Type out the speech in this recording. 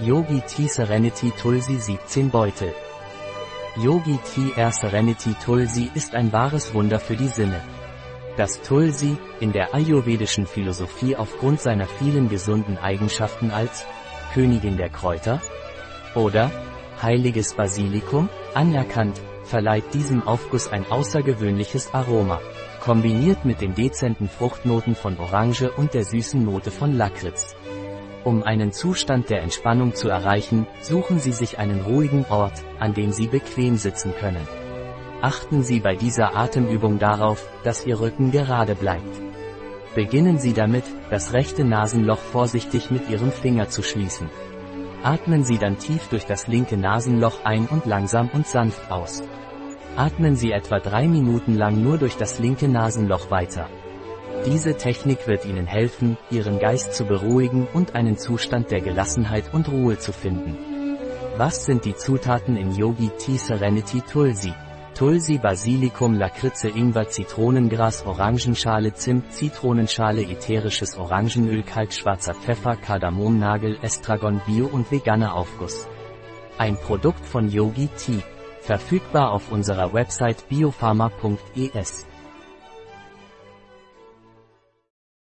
Yogi Tea Serenity Tulsi 17 Beutel. Yogi Tea Air Serenity Tulsi ist ein wahres Wunder für die Sinne. Das Tulsi, in der ayurvedischen Philosophie aufgrund seiner vielen gesunden Eigenschaften als Königin der Kräuter oder heiliges Basilikum anerkannt, verleiht diesem Aufguss ein außergewöhnliches Aroma, kombiniert mit den dezenten Fruchtnoten von Orange und der süßen Note von Lakritz. Um einen Zustand der Entspannung zu erreichen, suchen Sie sich einen ruhigen Ort, an dem Sie bequem sitzen können. Achten Sie bei dieser Atemübung darauf, dass Ihr Rücken gerade bleibt. Beginnen Sie damit, das rechte Nasenloch vorsichtig mit Ihrem Finger zu schließen. Atmen Sie dann tief durch das linke Nasenloch ein und langsam und sanft aus. Atmen Sie etwa drei Minuten lang nur durch das linke Nasenloch weiter. Diese Technik wird Ihnen helfen, Ihren Geist zu beruhigen und einen Zustand der Gelassenheit und Ruhe zu finden. Was sind die Zutaten in Yogi Tea Serenity Tulsi? Tulsi Basilikum Lakritze Ingwer Zitronengras Orangenschale Zimt Zitronenschale ätherisches Orangenöl Kalkschwarzer Pfeffer Kardamomnagel Estragon Bio und veganer Aufguss. Ein Produkt von Yogi Tea. Verfügbar auf unserer Website biopharma.es.